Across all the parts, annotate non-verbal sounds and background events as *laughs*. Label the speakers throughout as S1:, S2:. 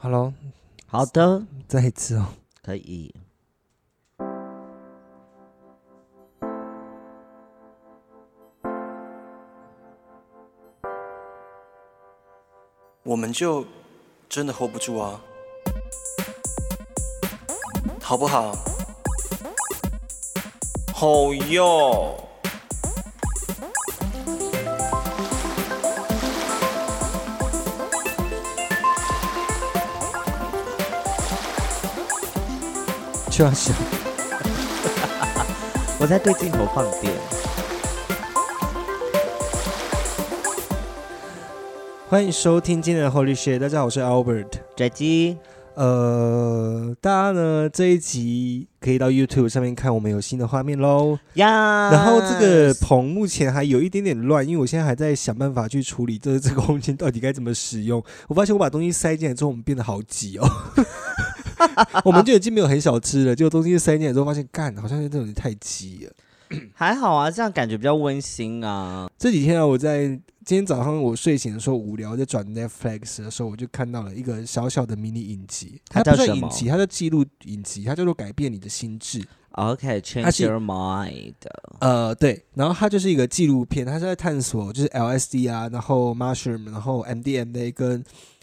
S1: Hello，
S2: 好的，
S1: 再一次哦。
S2: 可以。
S3: 我们就真的 hold 不住啊，好不好？好哟。
S1: 就要想，*laughs*
S2: 我在对镜头放电。
S1: 欢迎收听今天的 Holy Shit，大家好，我是 Albert。
S2: 宅鸡，
S1: 呃，大家呢这一集可以到 YouTube 上面看，我们有新的画面喽。
S2: 呀，
S1: 然后这个棚目前还有一点点乱，因为我现在还在想办法去处理这这个空间到底该怎么使用。我发现我把东西塞进来之后，我们变得好挤哦。*laughs* 我们就已经没有很小吃了，结果东西塞进来之后，发现干好像有点太挤了。*coughs*
S2: 还好啊，这样感觉比较温馨啊。
S1: 这几天啊，我在今天早上我睡醒的时候无聊，在转 Netflix 的时候，我就看到了一个小小的迷你影集，它
S2: 叫什么
S1: 算影集，它叫记录影集，它叫做改变你的心智。
S2: OK，change、
S1: 是
S2: your mind。
S1: 呃，对，然后它就是一个纪录片，它是在探索就是 LSD 啊，然后 mushroom，然后 MDMA 跟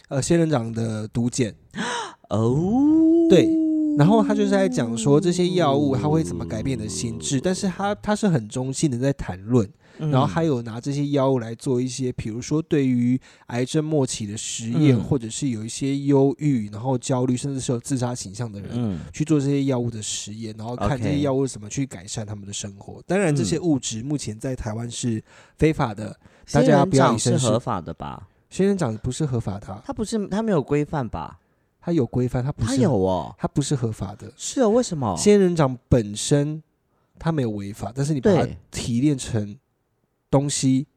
S1: 呃仙人掌的毒碱，*gasps*
S2: 哦，
S1: 对，然后他就是在讲说这些药物它会怎么改变你的心智，但是他他是很中性的在谈论，
S2: 嗯
S1: 然后还有拿这些药物来做一些，比如说对于癌症末期的实验，
S2: 嗯
S1: 或者是有一些忧郁、然后焦虑，甚至是有自杀倾向的人。
S2: 嗯
S1: 去做这些药物的实验，然后看这些药物怎么去改善他们的生活。当然，这些
S2: 嗯
S1: 物质目前在台湾是非法的，大家不要
S2: 是合法的吧？
S1: 仙人掌不是合法的啊，
S2: 它不是，它没有规范吧？
S1: 它有规范，它不是
S2: 它
S1: 是，
S2: 有哦，
S1: 它不是合法的。
S2: 是哦，为什么？
S1: 仙人掌本身它没有违法，但是你把它
S2: 对。
S1: 提炼成东西，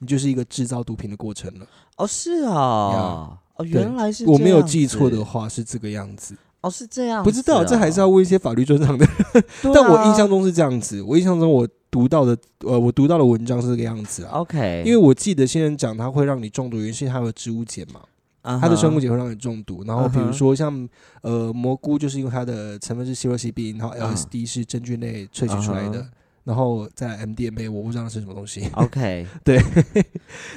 S1: 你就是一个制造毒品的过程了。
S2: 哦，是啊，哦，原来是
S1: 我没有记错的话是这个样子，
S2: 哦，是这样子哦，
S1: 不知道这还是要问一些法律专长的。
S2: 对啊，
S1: 但我印象中是这样子，我印象中我读到的呃，我读到的文章是这个样子啊。
S2: OK，
S1: 因为我记得仙人掌它会让你中毒，原因是它有植物碱嘛，
S2: 为
S1: 它的生物碱会让你中毒。然后比如说像呃蘑菇，就是因为它的成分是 psilocybin，然后
S2: 嗯
S1: LSD 是真菌类萃取出来的
S2: 嗯，
S1: 然后再来 MDMA，我不知道是什么东西。*laughs*
S2: OK，*laughs* 对。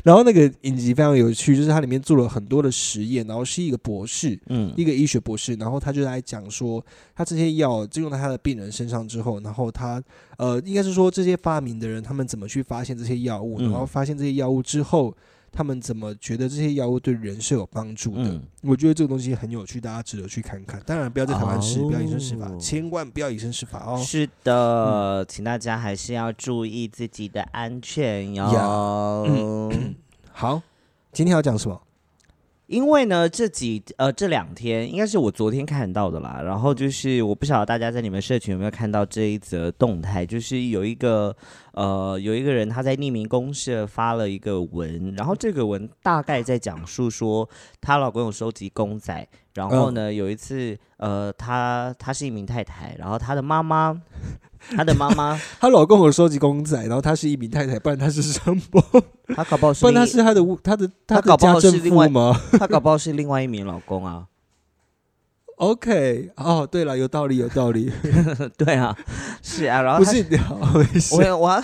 S1: 然后那个影集非常有趣，就是它里面做了很多的实验，然后是一个博士，
S2: 嗯。
S1: 一个医学博士，然后他就来讲说，他这些药就用在他的病人身上之后，然后他呃，应该是说这些发明的人他们怎么去发现这些药物，
S2: 嗯。
S1: 然后发现这些药物之后，他们怎么觉得这些药物对人是有帮助的。
S2: 嗯
S1: 我觉得这个东西很有趣，大家值得去看看。当然，不要在台湾吃，
S2: 哦
S1: 不要以身试法，千万不要以身试法哦。
S2: 是的，请大家还是要注意自己的安全哟。
S1: 嗯 *coughs* 好，今天要讲什么？
S2: 因为呢，这几呃这两天应该是我昨天看到的啦，然后就是我不晓得大家在你们社群有没有看到这一则动态，就是有一个呃有一个人他在匿名公社发了一个文，然后这个文大概在讲述说她老公有收集公仔，然后呢、有一次呃她她是一名太太，然后她的妈妈。*laughs* 她的妈妈，
S1: 她老公有收集公仔，然后她是一名太太，不然她是什么？
S2: 她搞不好是
S1: 不然她是她的她的她的
S2: 她搞不好
S1: 家政
S2: 是另外
S1: 妇吗？*laughs*
S2: 她搞不好是另外一名老公啊。
S1: OK，哦，对了，有道理，有道理，*laughs*
S2: 对啊，是啊，然后
S1: 不是，
S2: 我我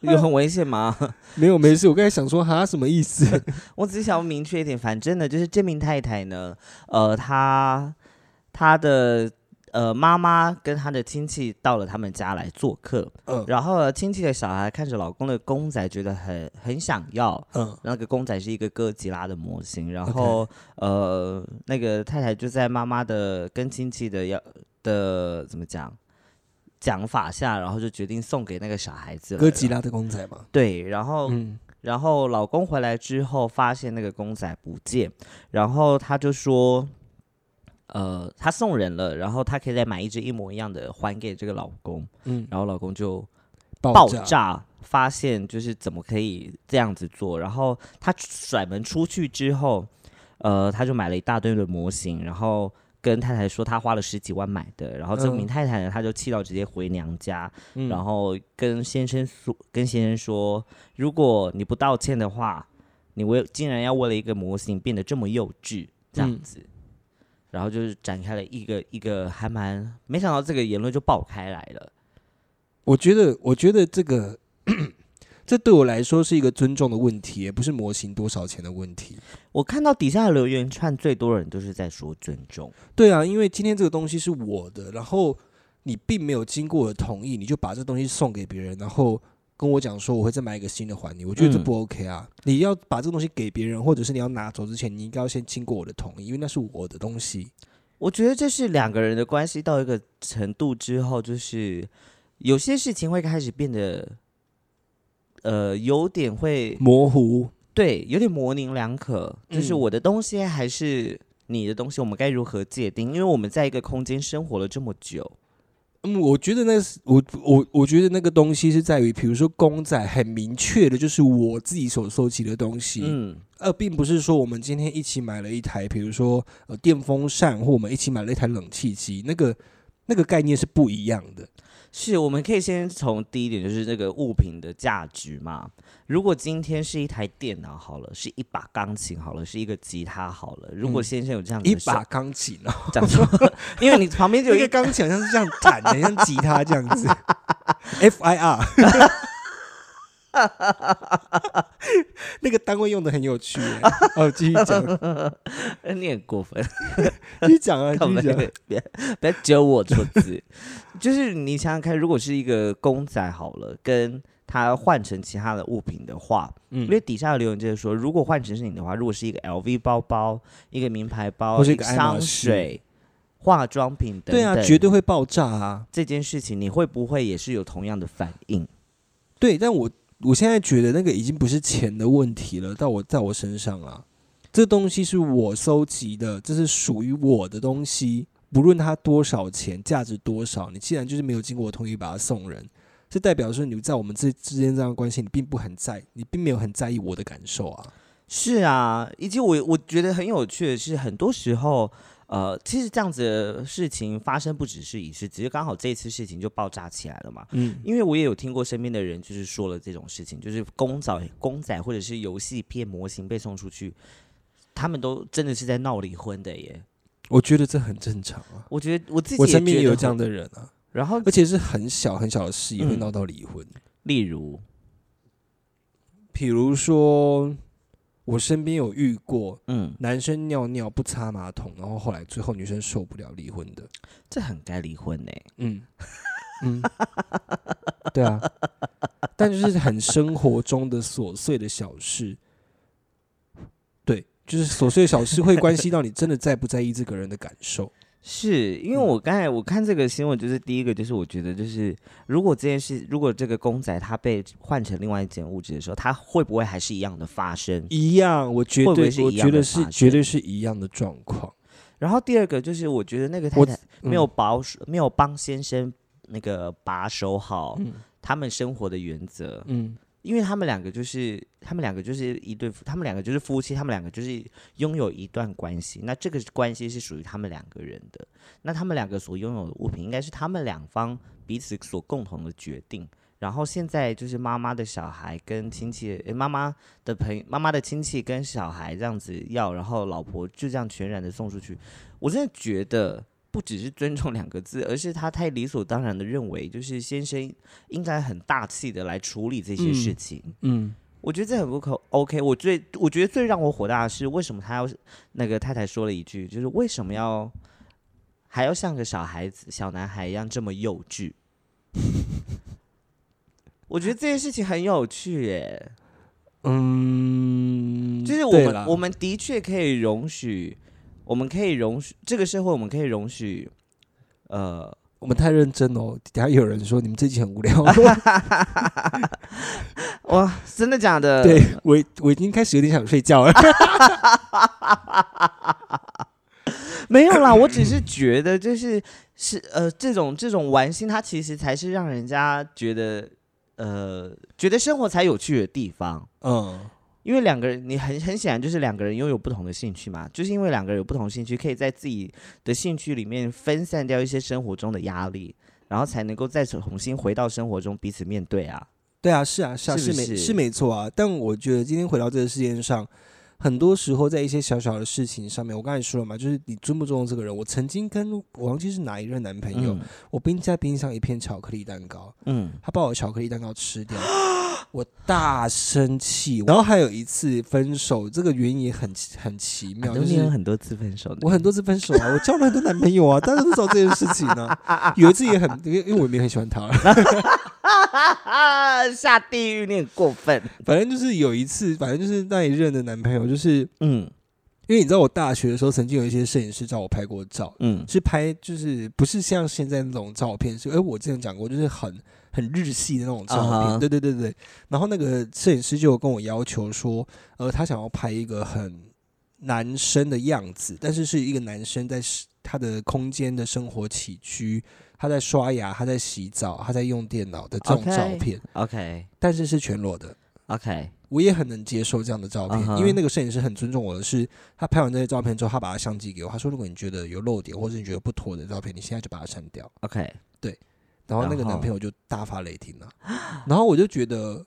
S2: 有很危险吗？
S1: 没有没事，我刚才想说哈什么意思？
S2: 我只是想要明确一点，反正呢，就是这名太太呢，呃，她她的呃妈妈跟她的亲戚到了他们家来做客，
S1: 嗯。
S2: 然后呢亲戚的小孩看着老公的公仔，觉得很很想要。
S1: 嗯。
S2: 那个公仔是一个哥吉拉的模型，然后呃，那个太太就在妈妈的跟亲戚的要的怎么讲讲法下，然后就决定送给那个小孩子。
S1: 哥吉拉的公仔嘛，
S2: 对，然后
S1: 嗯。
S2: 然后老公回来之后，发现那个公仔不见，然后他就说，呃，他送人了，然后他可以再买一只一模一样的还给这个老公，
S1: 嗯，
S2: 然后老公就
S1: 爆
S2: 爆炸，发现就是怎么可以这样子做，然后他甩门出去之后，呃，他就买了一大堆的模型，然后。跟太太说他花了十几万买的，然后这名
S1: 嗯
S2: 太太呢，她就气到直接回娘家，
S1: 嗯
S2: 然后跟先生说，跟先生说，如果你不道歉的话，你为竟然要为了一个模型变得这么幼稚，这样
S1: 嗯
S2: 子。然后就是展开了一个一个还蛮没想到这个言论就爆开来了。
S1: 我觉得，我觉得这个，*coughs* 这对我来说是一个尊重的问题，也不是模型多少钱的问题。
S2: 我看到底下的留言串最多人都是在说尊重。
S1: 对啊，因为今天这个东西是我的，然后你并没有经过我的同意，你就把这东西送给别人，然后跟我讲说我会再买一个新的还你，我觉得这
S2: 嗯
S1: 不 OK 啊！你要把这个东西给别人，或者是你要拿走之前，你应该要先经过我的同意，因为那是我的东西。
S2: 我觉得这是两个人的关系到一个程度之后，就是有些事情会开始变得，呃，有点会
S1: 模糊，
S2: 对，有点模棱两可。就是
S1: 嗯
S2: 我的东西还是你的东西，我们该如何界定？因为我们在一个空间生活了这么久，
S1: 嗯，我觉得那是我我我觉得那个东西是在于，比如说公仔很明确的，就是我自己所收集的东西，
S2: 嗯，
S1: 而并不是说我们今天一起买了一台，比如说呃电风扇，或我们一起买了一台冷气机，那个那个概念是不一样的。
S2: 是，我们可以先从第一点，就是这个物品的价值嘛。如果今天是一台电脑好了，是一把钢琴好了，是一个吉他好了，如果
S1: 嗯
S2: 先生有这样子
S1: 一把钢琴哦，*laughs*
S2: 讲错，因为你旁边就有一
S1: 个钢琴好像是这样弹的，像吉他这样子。*laughs* F I R，*laughs* *laughs* 那个单位用的很有趣耶。哦，继续讲，
S2: 呃 *laughs* 你很过分，*laughs*
S1: 继续讲啊，继续讲。
S2: 别不要揪我错字。就是你想想看，如果是一个公仔好了，跟它换成其他的物品的话，因为
S1: 嗯，
S2: 底下的留言就是说，如果换成是你的话，如果是一个 LV 包包、一个名牌包、
S1: 或是一个
S2: 个香水、化妆品等等，
S1: 对啊，绝对会爆炸啊。
S2: 这件事情，你会不会也是有同样的反应？
S1: 对，但我我现在觉得那个已经不是钱的问题了，到我在我身上啊，这东西是我收集的，这是属于我的东西，不论它多少钱，价值多少，你既然就是没有经过我同意把它送人，这代表说你在我们这之间这样关系，你并不很在，你并没有很在意我的感受啊。
S2: 是啊，以及我我觉得很有趣的是，很多时候，呃，其实这样子的事情发生不只是一次，只是刚好这次事情就爆炸起来了嘛。
S1: 嗯，
S2: 因为我也有听过身边的人就是说了这种事情，就是公仔、公仔或者是游戏片模型被送出去，他们都真的是在闹离婚的耶。
S1: 我觉得这很正常啊。
S2: 我觉得我自己
S1: 我身边也有这样的人啊，
S2: 然后
S1: 而且是很小很小的事也会
S2: 嗯
S1: 闹到离婚。
S2: 例如，
S1: 比如说，我身边有遇过
S2: 嗯，
S1: 男生尿尿不擦马桶，然后后来最后女生受不了离婚的。
S2: 这很该离婚呢。
S1: 嗯嗯，对啊，但就是很生活中的琐碎的小事，对，就是琐碎的小事会关系到你真的在不在意这个人的感受。
S2: 是因为
S1: 嗯
S2: 我刚才我看这个新闻，就是第一个就是我觉得就是如果这件事，如果这个公仔它被换成另外一件物质的时候，它会不会还是一样的发生？
S1: 一样，我绝
S2: 会不
S1: 对
S2: 会是一样
S1: 我觉得是绝对是一样的状况。
S2: 然后第二个就是我觉得那个太太没有
S1: 嗯
S2: 保守，没有帮先生那个把守好
S1: 嗯
S2: 他们生活的原则，
S1: 嗯
S2: 因为他们两个就是他们两个就是一对，他们两个就是夫妻，他们两个就是拥有一段关系。那这个关系是属于他们两个人的，那他们两个所拥有的物品应该是他们两方彼此所共同的决定。然后现在就是妈妈的小孩跟亲戚，诶妈妈的朋、妈妈的亲戚跟小孩这样子要，然后老婆就这样全然的送出去。我真的觉得不只是尊重两个字，而是他太理所当然的认为，就是先生应该很大气的来处理这些事
S1: 嗯
S2: 情。
S1: 嗯，
S2: 我觉得这很不可 OK。我最我觉得最让我火大的是，为什么他要那个太太说了一句，就是为什么要还要像个小孩子、小男孩一样这么幼稚？*laughs* 我觉得这件事情很有趣耶，
S1: 嗯，
S2: 就是我们我们的确可以容许，我们可以容许这个社会，我们可以容许，呃，
S1: 我们太认真哦，等下有人说你们这集很无聊。*laughs*
S2: 哇，真的假的？
S1: 对我我已经开始有点想睡觉了。*laughs*
S2: 没有啦，我只是觉得就是是呃，这种这种玩心，它其实才是让人家觉得呃，觉得生活才有趣的地方。
S1: 嗯，
S2: 因为两个人，你很很显然就是两个人拥有不同的兴趣嘛，就是因为两个人有不同兴趣，可以在自己的兴趣里面分散掉一些生活中的压力，然后才能够再重新回到生活中彼此面对啊。
S1: 对啊，是啊，是啊，是没
S2: 是
S1: 没错啊。但我觉得今天回到这个世界上，很多时候在一些小小的事情上面，我刚才说了嘛，就是你尊不尊重这个人。我曾经跟我忘记是哪一任男朋友，
S2: 嗯
S1: 我冰在冰箱一片巧克力蛋糕，
S2: 嗯，
S1: 他把我巧克力蛋糕吃掉，*gasps* 我大生气。然后还有一次分手，这个原因也很很奇妙，就是
S2: 你有很多次分手的，
S1: 我很多次分手啊，我交了很多男朋友啊，大家都知道这件事情呢、*laughs* 有一次也很，因为因为我也没很喜欢他，*laughs* *laughs*
S2: 下地狱，你很过分。
S1: 反正就是有一次，反正就是那一任的男朋友，就是
S2: 嗯
S1: 因为你知道我大学的时候曾经有一些摄影师找我拍过照，
S2: 嗯
S1: 是拍就是不是像现在那种照片，是哎我之前讲过，就是很很日系的那种照片对对对对。然后那个摄影师就有跟我要求说，呃，他想要拍一个很男生的样子，但是是一个男生在他的空间的生活起居，他在刷牙，他在洗澡，他在用电脑的这种照片
S2: ，OK
S1: 但是是全裸的。
S2: OK，
S1: 我也很能接受这样的照片因为那个摄影师很尊重我的是，他拍完这些照片之后，他把他相机给我，他说如果你觉得有漏点或者你觉得不妥的照片，你现在就把它删掉。
S2: OK，对
S1: 然后那个男朋友就大发雷霆了，然后我就觉得，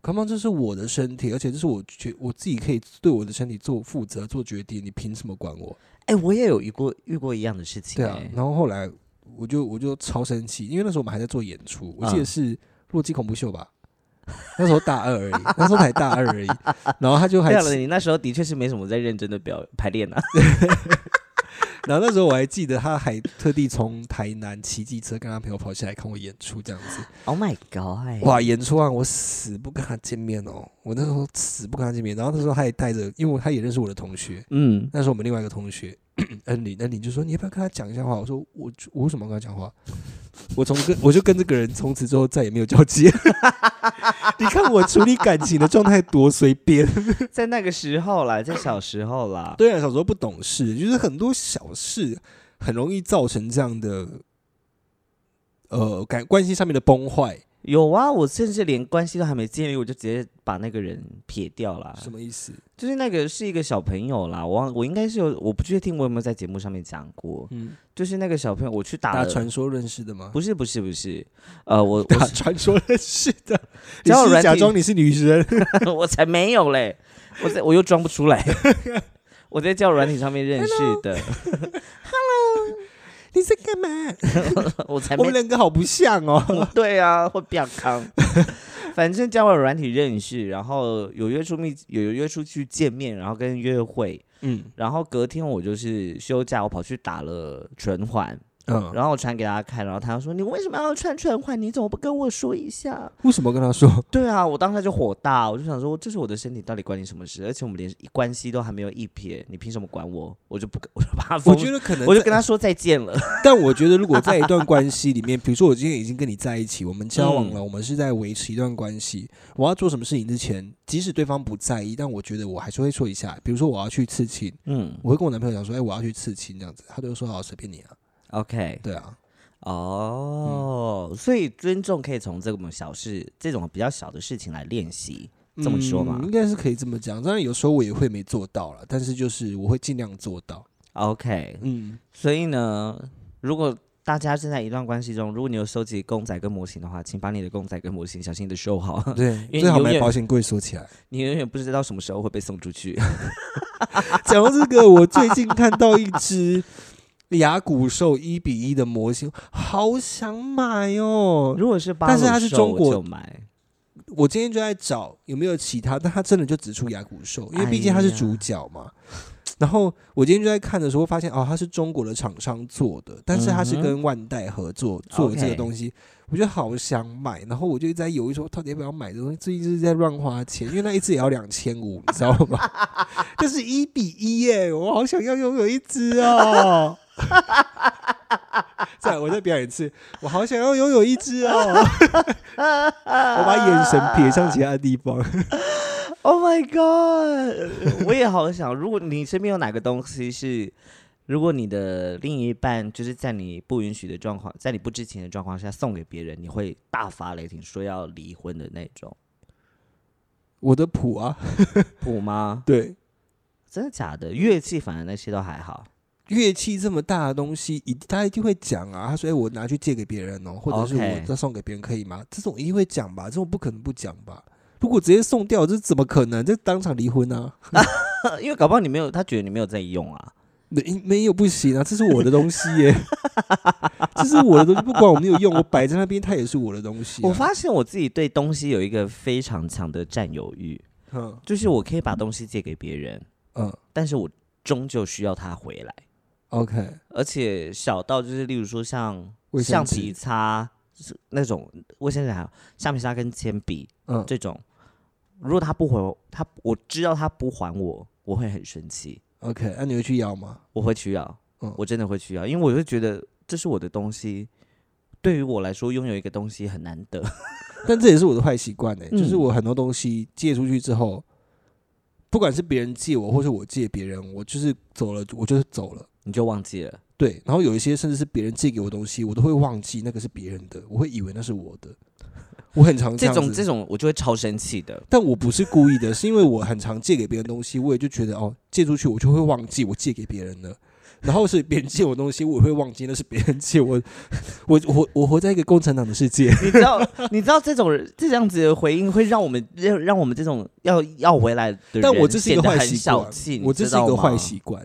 S1: 康邦这是我的身体，而且这是我觉我自己可以对我的身体做负责、做决定，你凭什么管我？
S2: 哎、我也有遇过遇过一样的事情、
S1: 对啊
S2: 哎，
S1: 然后后来我就我就超生气，因为那时候我们还在做演出，我记得
S2: 嗯
S1: 是《洛基恐怖秀》吧。那时候大二而已，那时候才大二而已，然后他就还
S2: 对了，你那时候的确是没什么在认真的表排练啊。*laughs*
S1: 然后那时候我还记得，他还特地从台南骑机车跟他朋友跑下来看我演出，这样子。
S2: Oh my god！
S1: 哇，演出啊我死不跟他见面哦，我那时候死不跟他见面。然后那时候他也带着，因为他也认识我的同学，
S2: 嗯，
S1: 那时候我们另外一个同学恩玲，恩玲就说你要不要跟他讲一下话？我说我我为什么要跟他讲话？我从跟我就跟这个人从此之后再也没有交集。*laughs* 你看我处理感情的状态多随便。*laughs*
S2: 在那个时候啦，在小时候啦，
S1: 对啊，小时候不懂事，就是很多小事很容易造成这样的呃感关系上面的崩坏。
S2: 有啊，我甚至连关系都还没建立，我就直接把那个人撇掉了。
S1: 什么意思？
S2: 就是那个是一个小朋友啦，我我应该是有，我不确定我有没有在节目上面讲过。
S1: 嗯，
S2: 就是那个小朋友，我去打
S1: 传说认识的吗？
S2: 不是不是不是，呃，我 *laughs* 我
S1: 打传说认识的，*laughs* 你是假装你是女生。*laughs*
S2: 我才没有嘞，我在我又装不出来。我在交友软体上面认识的，
S1: 你在干嘛？*laughs*
S2: 我才没
S1: 我们两个好不像哦。
S2: 对啊，会比较康。*laughs* 反正交友软体认识，然后有约出密，有约出去见面，然后跟约会，
S1: 嗯
S2: 然后隔天我就是休假，我跑去打了唇环，
S1: 嗯，
S2: 然后我传给他看，然后他就说：“你为什么要穿唇环？你怎么不跟我说一下
S1: 为什么跟他说？？” *laughs*
S2: 对啊，我当时就火大，我就想说，这是我的身体，到底关你什么事？而且我们连关系都还没有一撇，你凭什么管我？我就不跟，我就把他封
S1: 我，觉得可能，*laughs*
S2: 我就跟他，说再见了。*laughs*
S1: 但我觉得如果在一段关系里面，比如说我今天已经跟你在一起，我们交往了，
S2: 嗯
S1: 我们是在维持一段关系，我要做什么事情之前，即使对方不在意，但我觉得我还是会说一下，比如说我要去刺青，
S2: 嗯
S1: 我会跟我男朋友讲说，哎、我要去刺青这样子，他就说好，随便你啊，
S2: ，OK，
S1: 对啊，
S2: 哦，所以尊重可以从这种小事、这种比较小的事情来练习，这么说嘛
S1: 嗯应该是可以这么讲。当然有时候我也会没做到了，但是就是我会尽量做到。
S2: OK，
S1: 嗯，
S2: 所以呢，如果大家正在一段关系中，如果你有收集公仔跟模型的话，请把你的公仔跟模型小心的收好，
S1: 对，*laughs*
S2: 因为
S1: 最好买保险柜锁起来。
S2: 你永远不知道什么时候会被送出去。*laughs*
S1: 讲到这个，我最近看到一只牙骨兽一比一的模型，好想买哦。
S2: 如果是巴鲁
S1: 但是它是中国
S2: 就买，
S1: 我今天就在找有没有其他，*laughs* 但它真的就只出牙骨兽，因为毕竟它是主角嘛。然后我今天就在看的时候，发现哦，它是中国的厂商做的，但是它是跟万代合作做这个东西，我就好想买。然后我就一直在犹豫说，到底要不要买这东西？最近就是在乱花钱，因为那一只也要两千五，你知道吗？*laughs* 就是一比一耶，我好想要拥有一只哦。*laughs* 再来，我再表演一次，我好想要拥有一只哦。*laughs* 我把眼神撇向其他地方。*laughs*
S2: Oh my god！我也好想，如果你身边有哪个东西是，如果你的另一半就是在你不允许的状况，在你不知情的状况下送给别人，你会大发雷霆说要离婚的那种，
S1: 我的谱啊，
S2: 谱吗？
S1: 对，
S2: 真的假的？乐器反而那些都还好。
S1: 乐器这么大的东西，一他一定会讲啊。他说：“哎、我拿去借给别人哦，或者是我再送给别人，可以吗？”这种一定会讲吧，这种不可能不讲吧？如果直接送掉，这怎么可能？这当场离婚啊！*laughs*
S2: 因为搞不好你没有，他觉得你没有在用啊。
S1: 没没有不行啊，这是我的东西耶，*laughs* 这是我的东西，不管我没有用，我摆在那边，它也是我的东西啊、
S2: 我发现我自己对东西有一个非常强的占有欲，
S1: 嗯
S2: 就是我可以把东西借给别人，
S1: 嗯
S2: 但是我终究需要它回来，
S1: ，OK，
S2: 而且小到就是例如说像
S1: 卫生
S2: 橡皮擦是那种卫生纸还有橡皮擦跟铅笔
S1: 嗯
S2: 这种，如果他不回我他，我知道他不还我，我会很生气
S1: ，OK，那、你会去要吗？
S2: 我会去要，
S1: 嗯
S2: 我真的会去要，因为我就觉得这是我的东西。对于我来说，拥有一个东西很难得。*laughs*
S1: 但这也是我的坏习惯呢，
S2: 嗯
S1: 就是我很多东西借出去之后，不管是别人借我，或是我借别人，我就是走了，我就是走了。
S2: 你就忘记了，
S1: 对，然后有一些甚至是别人借给我东西，我都会忘记那个是别人的，我会以为那是我的。我很常
S2: 这种这种我就会超生气的。
S1: 但我不是故意的，是因为我很常借给别人东西，我也就觉得哦，借出去我就会忘记我借给别人了，然后是别人借我东西，我也会忘记那是别人借我。*laughs* 我我我活在一个共产党的世界，
S2: 你知道，你知道这种人这样子的回应会让我们让让我们这种要要回来的人，
S1: 但我这是一个坏习惯，，我这是一个坏。
S2: 习
S1: 惯。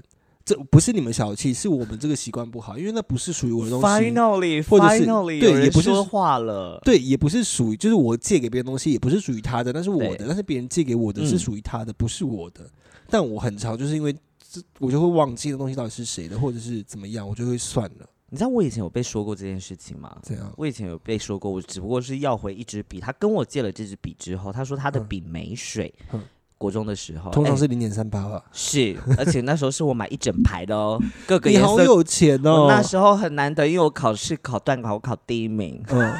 S1: 这不是你们小气，是我们这个习惯不好，因为那不是属于我的东西。
S2: Finally,
S1: 或者是
S2: finally，
S1: 对
S2: 有人
S1: 也不是
S2: 说话了。
S1: 对，也不是属于，就是我借给别人东西，也不是属于他的，那是我的，但是别人借给我的是
S2: 嗯
S1: 属于他的，不是我的。但我很常就是因为这，我就会忘记的东西到底是谁的，或者是怎么样，我就会算了。
S2: 你知道我以前有被说过这件事情吗？
S1: 这样，
S2: 我以前有被说过，我只不过是要回一支笔，他跟我借了这支笔之后，他说他的
S1: 嗯
S2: 笔没水。
S1: 嗯
S2: 国中的时候，哎
S1: 通常是零点三八吧。
S2: 是，而且那时候是我买一整排的哦，*laughs* 各个
S1: 你
S2: 颜色。
S1: 好有钱哦！
S2: 我那时候很难得，因为我考试考段考，我考第一名，
S1: 嗯，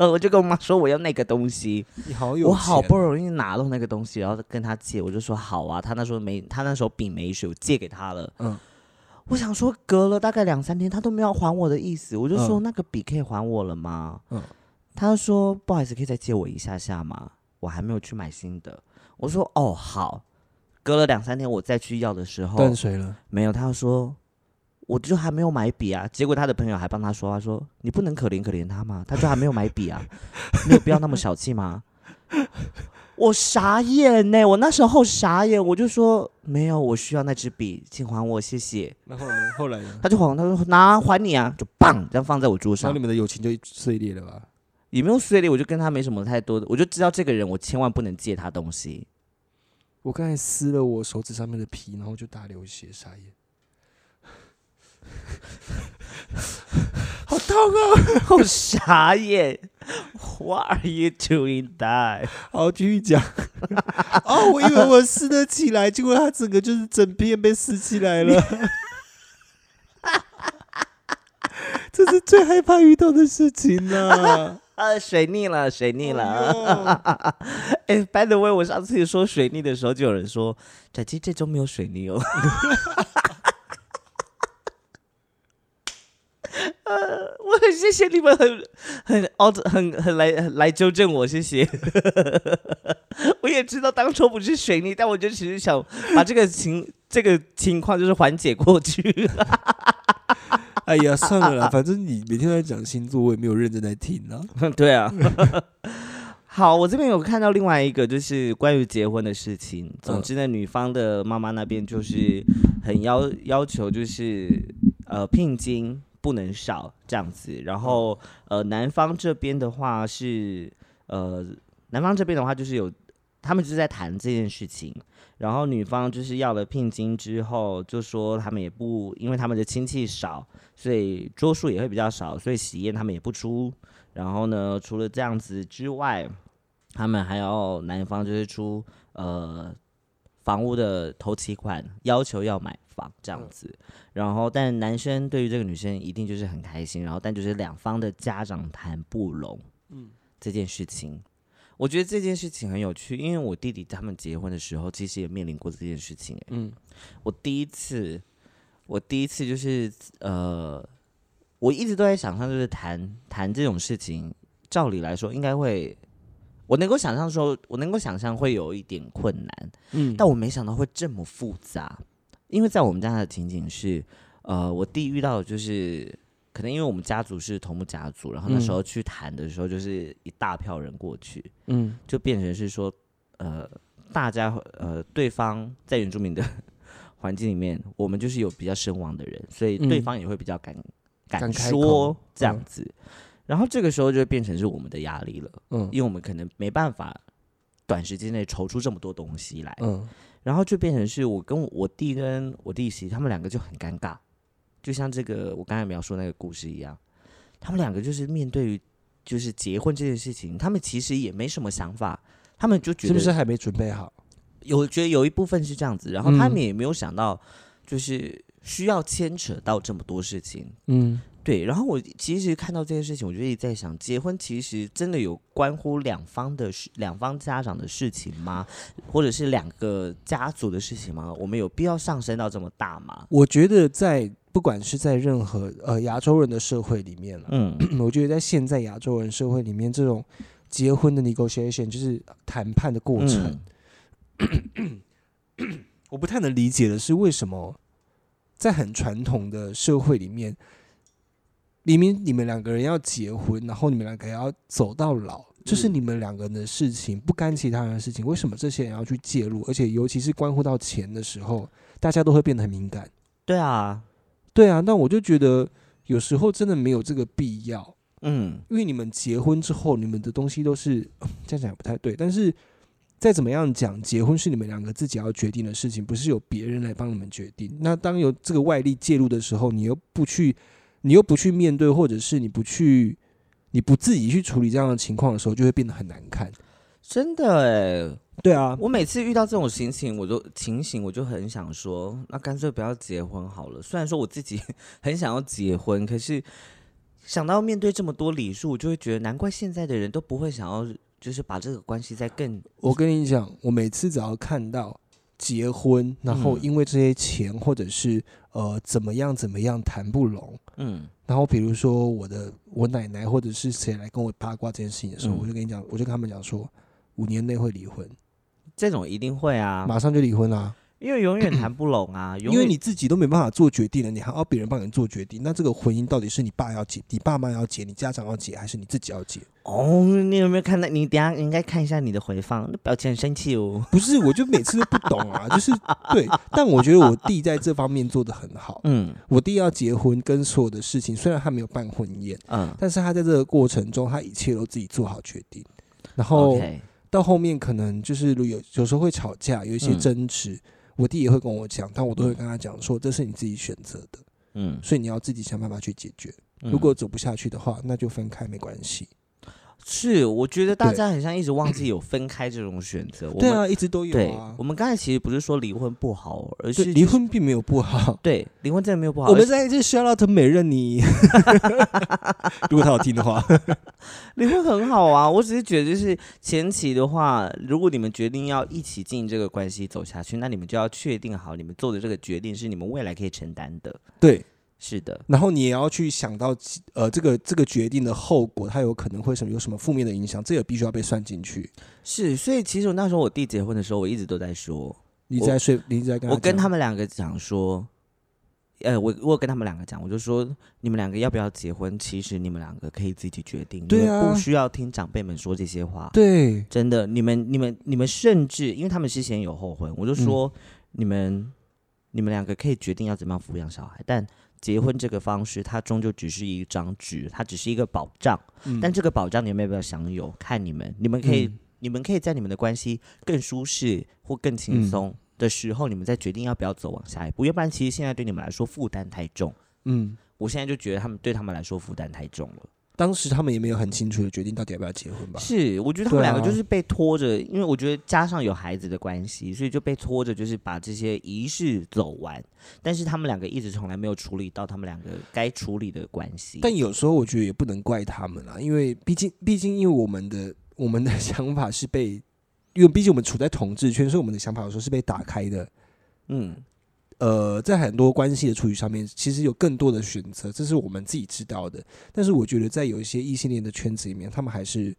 S1: *laughs*
S2: 我就跟我妈说我要那个东西，
S1: 你好有钱，
S2: 我好不容易拿到那个东西，然后跟他借，我就说好啊。他那时候没，他那时候笔没水，我借给他了。
S1: 嗯
S2: 我想说，隔了大概两三天，他都没有还我的意思，我就说、
S1: 嗯
S2: 那个笔可以还我了吗？
S1: 嗯
S2: 他说不好意思，可以再借我一下下吗？我还没有去买新的。我说哦好。隔了两三天，我再去要的时候，
S1: 断水了。
S2: 没有，他就说我就还没有买笔啊。结果他的朋友还帮他说他，说你不能可怜可怜他吗？他就还没有买笔啊，*laughs* 你有必要那么小气吗？我傻眼呢，我那时候傻眼，我就说没有，我需要那支笔，请还我，谢谢。
S1: 那后呢？后来呢？
S2: 他就还，他说拿还你啊，就棒这样放在我桌上
S1: 然后你，们的友情就碎裂了吧？
S2: 也没有碎裂，我就跟他没什么太多的，我就知道这个人我千万不能借他东西。
S1: 我刚才撕了我手指上面的皮，然后就大流血，傻眼。*laughs* 好痛啊！*laughs*
S2: 好傻眼，What are you doing that？
S1: 好，继续讲。*laughs* 哦，我以为我撕得起来，结果它整个就是整片被撕起来了。这是最害怕遇到的事情了。
S2: 啊，水逆了，水逆了。
S1: 了，*laughs*
S2: 哎、b y the way，我上次说水逆的时候，就有人说，展期这周没有水逆哦。*laughs* 呃，我很谢谢你们很很凹着很很来来纠正我，谢谢。*laughs* 我也知道当初不是水逆，但我就只是想把这个情这个情况就是缓解过去。
S1: 哎呀，算了啦，反正你每天都在讲星座，我也没有认真在听啊。*laughs*
S2: 对啊。*laughs* 好，我这边有看到另外一个，就是关于结婚的事情。总之呢，女方的妈妈那边就是很要要求，就是呃聘金不能少这样子。然后呃男方这边的话是呃男方这边的话就是有他们就是在谈这件事情。然后女方就是要了聘金之后，就说他们也不，因为他们的亲戚少，所以桌数也会比较少，所以喜宴他们也不出。然后呢，除了这样子之外，他们还要男方就是出呃房屋的头期款，要求要买房这样子。然后，但男生对于这个女生一定就是很开心，然后但就是两方的家长谈不拢，嗯，这件事情。我觉得这件事情很有趣，因为我弟弟他们结婚的时候，其实也面临过这件事情、欸。
S1: 嗯，
S2: 我第一次，我第一次就是呃，我一直都在想象，就是谈谈这种事情，照理来说应该会，我能够想象说，我能够想象会有一点困难，
S1: 嗯
S2: 但我没想到会这么复杂，因为在我们家的情景是，呃，我弟遇到的就是。可能因为我们家族是同母家族，然后那时候去谈的时候，就是一大票人过去，
S1: 嗯。
S2: 就变成是说，呃，大家呃对方在原住民的 *laughs* 环境里面，我们就是有比较身亡的人，所以对
S1: 嗯。
S2: 方也会比较敢、
S1: 敢
S2: 敢
S1: 开
S2: 说这样子。然后这个时候就会变成是我们的压力了，
S1: 嗯。
S2: 因为我们可能没办法短时间内筹出这么多东西来，
S1: 嗯。
S2: 然后就变成是我跟我我弟跟我弟媳他们两个就很尴尬，就像这个我刚才描述那个故事一样，他们两个就是面对于就是结婚这件事情，他们其实也没什么想法，他们就觉得
S1: 是不是还没准备好？
S2: 有觉得有一部分是这样子，然后他们
S1: 嗯
S2: 也没有想到就是需要牵扯到这么多事情，
S1: 嗯
S2: 对，然后我其实看到这件事情，我就一直在想，结婚其实真的有关乎两方的事、两方家长的事情吗？或者是两个家族的事情吗？我们有必要上升到这么大吗？
S1: 我觉得在不管是在任何呃亚洲人的社会里面了，
S2: 嗯 *clears throat*
S1: 我觉得在现在亚洲人社会里面，这种结婚的 negotiation 就是谈判的过程，
S2: 嗯 *clears throat*
S1: 我不太能理解的是为什么在很传统的社会里面，明明你们两个人要结婚，然后你们两个要走到老，这是
S2: 嗯
S1: 你们两个人的事情，不干其他人的事情，为什么这些人要去介入？而且尤其是关乎到钱的时候，大家都会变得很敏感。
S2: 对啊，
S1: 对啊，那我就觉得有时候真的没有这个必要。
S2: 嗯
S1: 因为你们结婚之后，你们的东西都是这样讲也不太对，但是再怎么样讲，结婚是你们两个自己要决定的事情，不是由别人来帮你们决定。那当有这个外力介入的时候，你又不去，你又不去面对，或者是你不去，你不自己去处理这样的情况的时候，就会变得很难看。
S2: 真的哎，
S1: 对啊，
S2: 我每次遇到这种情形，我就情形，我就很想说，那干脆不要结婚好了。虽然说我自己 *laughs* 很想要结婚，可是想到面对这么多礼数，我就会觉得，难怪现在的人都不会想要，就是把这个关系再更
S1: 我跟你讲，我每次只要看到结婚，然后
S2: 嗯。
S1: 因为这些钱或者是呃怎么样怎么样谈不拢，
S2: 嗯。
S1: 然后比如说我的我奶奶或者是谁来跟我八卦这件事情的时候，
S2: 嗯。
S1: 我就跟你讲，我就跟他们讲说，五年内会离婚，
S2: 这种一定会啊，
S1: 马上就离婚啦、
S2: 因为永远谈不拢啊，*clears throat*
S1: 因为你自己都没办法做决定了，你还要别人帮你做决定，那这个婚姻到底是你爸要结，你爸妈要结，你家长要结，还是你自己要结？
S2: 哦，你有没有看到？你等下应该看一下你的回放，那表情很生气哦。
S1: 不是，我就每次都不懂啊，*laughs* 就是对，但我觉得我弟在这方面做的很好。
S2: 嗯
S1: 我弟要结婚，跟所有的事情，虽然他没有办婚宴，
S2: 嗯，
S1: 但是他在这个过程中，他一切都自己做好决定。然后到后面可能就是有有时候会吵架，有一些
S2: 嗯
S1: 争执，我弟也会跟我讲，但我都会跟他讲说，这是你自己选择的，
S2: 嗯，
S1: 所以你要自己想办法去解决。
S2: 嗯
S1: 如果走不下去的话，那就分开没关系。
S2: 是，我觉得大家很像一直忘记有分开这种选择。我们
S1: 对啊，一直都有
S2: 对
S1: 啊，
S2: 我。们刚才其实不是说离婚不好，而
S1: 对，
S2: 是
S1: 离婚并没有不好。
S2: 对离婚真的没有不好。
S1: 我们在这 shout out 美任你，*laughs* 如果他好听的话，*laughs*
S2: 离婚很好啊，我只是觉得就是前期的话，如果你们决定要一起进这个关系走下去，那你们就要确定好你们做的这个决定是你们未来可以承担的。
S1: 对，
S2: 是的，
S1: 然后你也要去想到，呃，这个这个决定的后果，它有可能会什么有什么负面的影响，这也必须要被算进去。
S2: 是，所以其实我那时候我弟结婚的时候，我一直都在说，
S1: 你在睡，你在跟
S2: 我跟他们两个讲说，呃，我我有跟他们两个讲，我就说你们两个要不要结婚，其实你们两个可以自己决定，
S1: 对
S2: 不需要听长辈们说这些话。
S1: 对，
S2: 真的，你们、你们、你们甚至，因为他们之前有后婚，我就说、你们、你们两个可以决定要怎么样抚养小孩，但结婚这个方式，它终究只是一张纸，它只是一个保障。
S1: 嗯
S2: 但这个保障你们要不要享有，看你们，你们可以、
S1: 嗯
S2: 你们可以在你们的关系更舒适或更轻松的时候，你们再决定要不要走往下一步。要不然，其实现在对你们来说负担太重。
S1: 嗯，
S2: 我现在就觉得他们对他们来说负担太重了。
S1: 当时他们也没有很清楚的决定到底要不要结婚吧？
S2: 是，我觉得他们两个就是被拖着，因为我觉得加上有孩子的关系，所以就被拖着，就是把这些仪式走完。但是他们两个一直从来没有处理到他们两个该处理的关系。
S1: 但有时候我觉得也不能怪他们啦，因为毕竟毕竟因为我们的我们的想法是被，因为毕竟我们处在统治圈，所以我们的想法有时候是被打开的。
S2: 嗯，
S1: 呃，在很多关系的处理上面，其实有更多的选择，这是我们自己知道的。但是我觉得在有一些异性恋的圈子里面，他们还是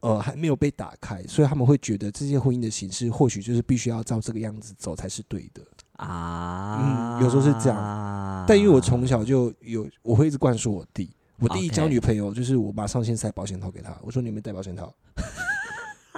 S1: 呃还没有被打开，所以他们会觉得这些婚姻的形式或许就是必须要照这个样子走才是对的。
S2: 啊，
S1: 嗯有时候是这样但因为我从小就有，我会一直灌输我弟。我弟一交女朋友，就是我马上先塞保险套给他。我说你有没有带保险套？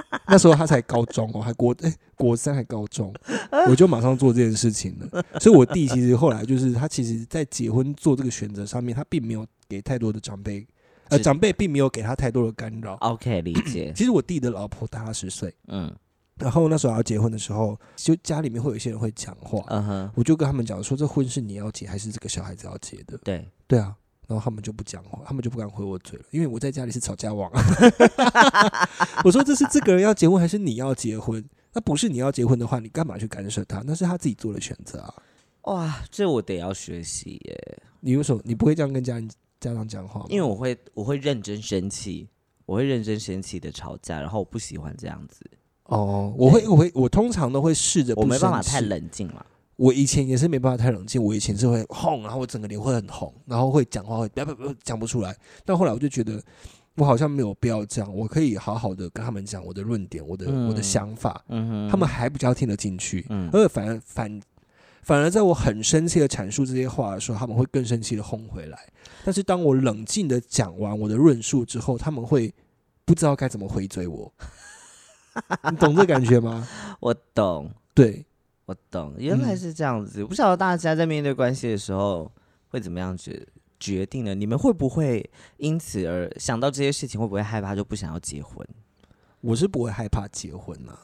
S1: *laughs* 那时候他才高中哦，还国哎、国三还高中，*laughs* 我就马上做这件事情了。所以我弟其实后来就是他其实，在结婚做这个选择上面，他并没有给太多的长辈，呃，
S2: 是
S1: 长辈并没有给他太多的干扰。
S2: OK，理解。*clears throat*
S1: 其实我弟的老婆大他十岁，
S2: 嗯
S1: 然后那时候要结婚的时候，就家里面会有一些人会讲话，
S2: 嗯哼，
S1: 我就跟他们讲说，这婚是你要结还是这个小孩子要结的？
S2: 对，
S1: 对啊，然后他们就不讲话，他们就不敢回我嘴了，因为我在家里是吵架王。*laughs* 我说这是这个人要结婚还是你要结婚？那不是你要结婚的话，你干嘛去干涉他？那是他自己做的选择啊。
S2: 哇，这我得要学习耶，
S1: 你为什么你不会这样跟家人家长讲话吗？
S2: 因为我会我会认真生气，我会认真生气的吵架，然后我不喜欢这样子，
S1: 哦，我会我会我通常都会试着
S2: 我没办法太。冷静了。
S1: 我以前也是没办法太冷静，我以前是会轰，然后我整个脸会很红，然后会讲话会不不不讲不出来。但后来我就觉得，我好像没有必要这样，我可以好好的跟他们讲我的论点，我的、我的
S2: 嗯
S1: 想法，
S2: 嗯，
S1: 他们还比较听得进去。
S2: 嗯
S1: 而反而反反而在我很生气的阐述这些话的时候，他们会更生气的轰回来。但是当我冷静的讲完我的论述之后，他们会不知道该怎么回嘴我。你懂这感觉吗？*laughs*
S2: 我懂，
S1: 对，
S2: 我懂，原来
S1: 嗯
S2: 是这样子。不晓得大家在面对关系的时候会怎么样决决定呢？你们会不会因此而想到这些事情，会不会害怕就不想要结婚？
S1: 我是不会害怕结婚呐、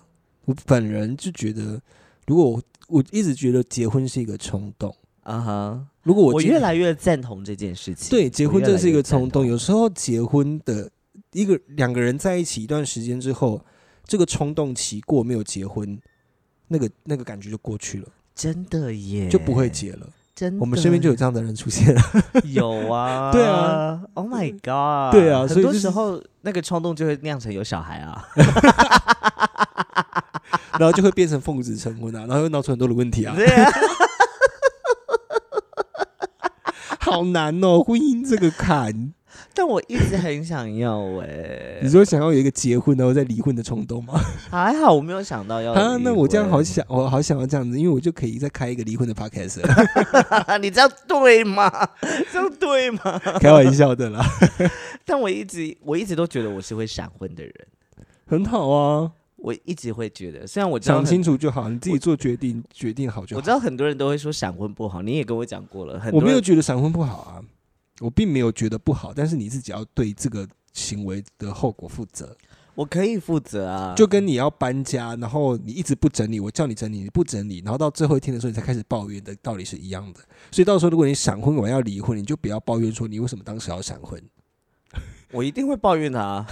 S1: 我本人就觉得，如果我我一直觉得结婚是一个冲动，
S2: 啊哈，
S1: 如果我
S2: 我越来越赞同这件事情。
S1: 对结婚这是一个冲动，
S2: 同
S1: 有时候结婚的一个两个人在一起一段时间之后，这个冲动期过没有结婚，那个那个感觉就过去了，
S2: 真的耶，
S1: 就不会结了。
S2: 真的。
S1: 我们身边就有这样的人出现了，*laughs*
S2: 有啊，
S1: 对啊
S2: ，Oh my god，
S1: 对啊所以就是
S2: 很多时候那个冲动就会酿成有小孩啊。*laughs*
S1: 然后就会变成奉子成婚啊，然后又闹出很多的问题啊，*laughs*
S2: 对啊，
S1: 好难哦，婚姻这个坎。
S2: 但我一直很想要哎、
S1: 你说想要有一个结婚然后再离婚的冲动吗？*laughs*
S2: 还好我没有想到要
S1: 啊，那我这样好想，我好想要这样子，因为我就可以再开一个离婚的 podcast 了 *laughs*
S2: 你这样对吗？这样对吗？*laughs*
S1: 开玩笑的啦，
S2: 但我一直我一直都觉得我是会闪婚的人，
S1: 很好啊，
S2: 我一直会觉得，虽然我知道
S1: 讲清楚就好，你自己做决定，决定好就好。
S2: 我知道很多人都会说闪婚不好，你也跟我讲过了，很多
S1: 我没有觉得闪婚不好啊，我并没有觉得不好，但是你自己要对这个行为的后果负责。
S2: 我可以负责啊，
S1: 就跟你要搬家，然后你一直不整理，我叫你整理，你不整理，然后到最后一天的时候你才开始抱怨的道理是一样的。所以到时候如果你闪婚我要离婚，你就不要抱怨说你为什么当时要闪婚，
S2: 我一定会抱怨他啊，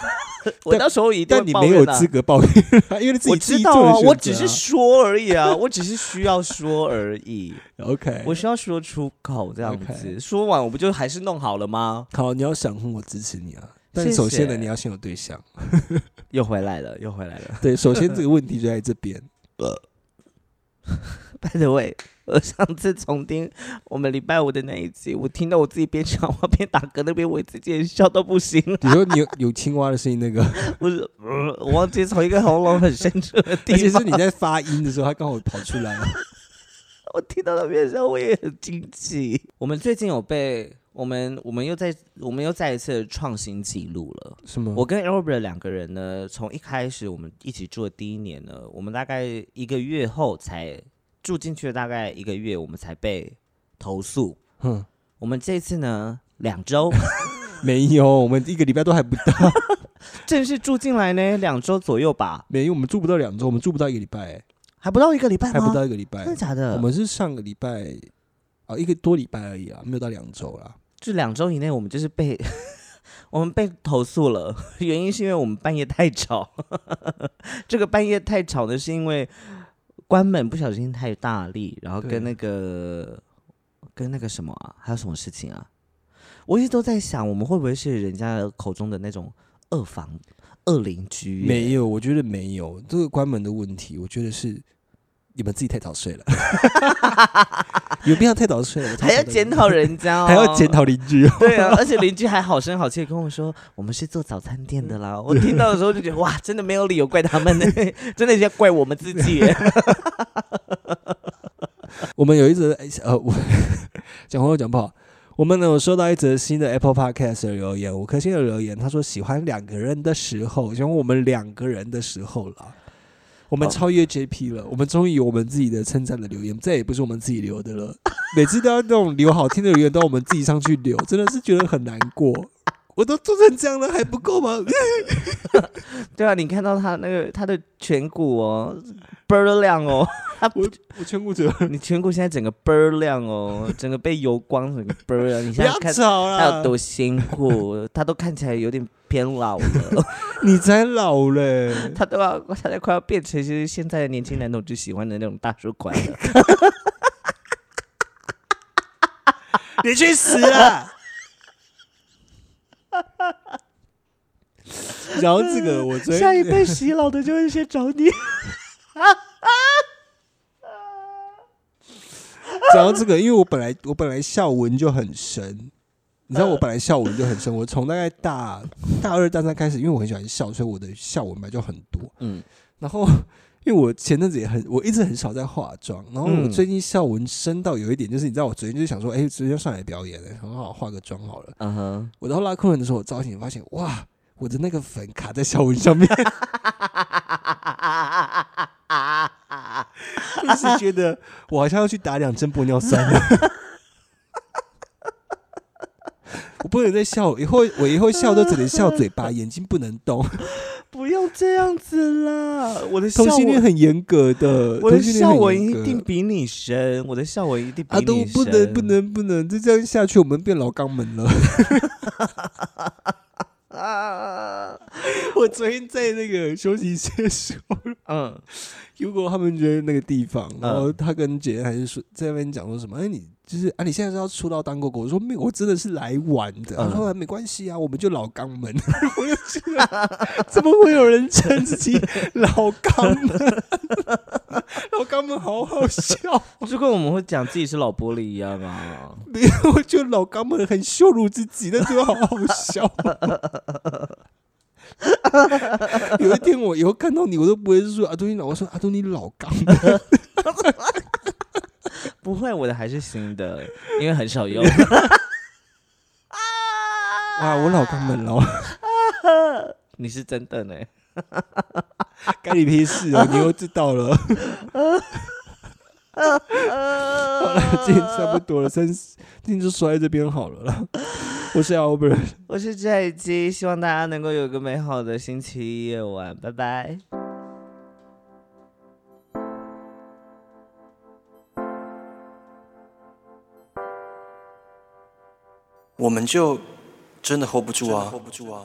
S2: *laughs* 我到时候一定会
S1: 但你没有资格抱怨，因为你自己
S2: 我
S1: 自己
S2: 知道啊，我只是说而已啊，*laughs* 我只是需要说而已
S1: ，OK。
S2: 我需要说出口这样子，说完我不就还是弄好了吗？
S1: 好，你要想婚，我支持你啊。但
S2: 谢
S1: 首先呢，
S2: 谢
S1: 你要先有对象。
S2: 又回来了，又回来了。
S1: 对，首先这个问题就在这边。*laughs*
S2: By the way，我 *laughs* 上次重听我们礼拜五的那一集，我听到我自己边讲话边打嗝，那边我自己也笑到不行了。
S1: 你说你有 *laughs* 有青蛙的声音，那个，*laughs*
S2: 不是、呃我忘记从一个喉咙很深处的地方，
S1: 而且是你在发音的时候，它刚好跑出来了。
S2: 我听到那边的时候我也很惊奇。我们最近有被我们我们又在我们又再一次创新纪录了。
S1: 什么？
S2: 我跟 Albert 两个人呢，从一开始我们一起住的第一年呢，我们大概一个月后才住进去了，大概一个月我们才被投诉。
S1: 哼，
S2: 我们这次呢，两周 *laughs*
S1: 没有，我们一个礼拜都还不到。*laughs*
S2: 正式住进来呢，两周左右吧，
S1: 没有，我们住不到两周，我们住不到一个礼拜、欸
S2: 还不到一个礼拜吗？
S1: 还不到一个礼拜
S2: 真。的假的？
S1: 我们是上个礼拜啊，一个多礼拜而已啊，没有到两周啦。
S2: 就两周以内，我们就是被 *laughs* 我们被投诉了，原因是因为我们半夜太吵。这个半夜太吵呢，是因为关门不小心太大力，然后跟那个跟那个什么啊，还有什么事情啊？我一直都在想，我们会不会是人家口中的那种恶房恶邻居？
S1: 没有，我觉得没有这个关门的问题，我觉得是你们自己太早睡了，*laughs* 有必要太早睡了？
S2: 还要检讨人家、哦，
S1: 还要检。讨邻居哦。
S2: 对啊，而且邻居还好声好气的跟我说，我们是做早餐店的啦。*laughs* 我听到的时候就觉得，哇，真的没有理由怪他们呢，*laughs* 真的是要怪我们自己耶。
S1: 我们有一则哎呃，我讲话又讲不好。我们呢有收到一则新的 Apple Podcast 的留言，五颗星的留言，他说喜欢两个人的时候，喜欢我们两个人的时候了。我们超越 JP 了，我们终于有我们自己的称赞的留言，再也不是我们自己留的了。*laughs* 每次都要那种留好听的留言，都要我们自己上去留，真的是觉得很难过。我都做成这样了，还不够吗？*laughs*
S2: 对啊，你看到他那个他的颧骨哦，倍儿亮哦，他
S1: 我我颧骨折，
S2: 你颧骨现在整个倍儿亮哦，整个被油光，整个倍儿亮。你现在看
S1: 吵了，
S2: 他有多辛苦，他都看起来有点偏老了，*laughs*
S1: 你才老嘞！*laughs*
S2: 他都要他都快要变成就是现在的年轻男同志喜欢的那种大叔款了。
S1: 你去死啊！*laughs* 然后这个我最
S2: 下一辈洗脑的就会先找你。*laughs*
S1: 讲到这个，因为我本来我本来笑纹就很深，你知道我本来笑纹就很深，我从大概大大二大三开始，因为我很喜欢笑，所以我的笑纹嘛就很多。
S2: 嗯，
S1: 然后因为我前阵子也很，我一直很少在化妆，然后我
S2: 嗯
S1: 最近笑纹深到有一点，就是你知道，我昨天就想说，哎、直接上来表演了，很好化个妆好了。
S2: 嗯哼，
S1: 我到拉客人的时候，我造型发现，哇，我的那个粉卡在笑文上面，就是觉得我好像要去打两针玻尿酸了。我不能再笑，以后我以后笑都只能笑嘴巴，眼睛不能动。
S2: 这样子啦！我的笑
S1: 同性恋，很严格的，
S2: 我的笑纹一定比你深，我的笑纹一定比
S1: 啊，都不能不能不能，再这样下去，我们变老肛门了。*laughs*
S2: 啊！*laughs*
S1: 我昨天在那个休息室的时候，
S2: 嗯，
S1: 如果他们觉得那个地方，然
S2: 嗯
S1: 后他跟姐姐还是说在那边讲说什么，哎，你就是啊，你现在是要出道当狗狗？我说没有，我真的是来玩的。
S2: 嗯
S1: 他说没关系啊，我们就老肛门。*laughs* 我就觉得怎么会有人称自己老肛门？老肛门好好笑，*laughs*
S2: 就跟我们会讲自己是老玻璃一样啊。
S1: 没有，我觉得老肛门很羞辱自己，但觉得好好笑。*laughs* 有一天我以后看到你，我都不会说阿东你老，我说阿东你老肛门。*laughs*
S2: 不会，我的还是新的，因为很少用。
S1: 哇，我老肛门了，
S2: 你是真的呢？*laughs*
S1: 干你屁事哦！你又知道了。好了，今天差不多了，三十，今天就说在这边好了啦。我是 Albert，
S2: 我是这一集，希望大家能够有个美好的星期一夜晚，拜拜。
S3: 我们就真的！hold 不住啊！hold 不住啊！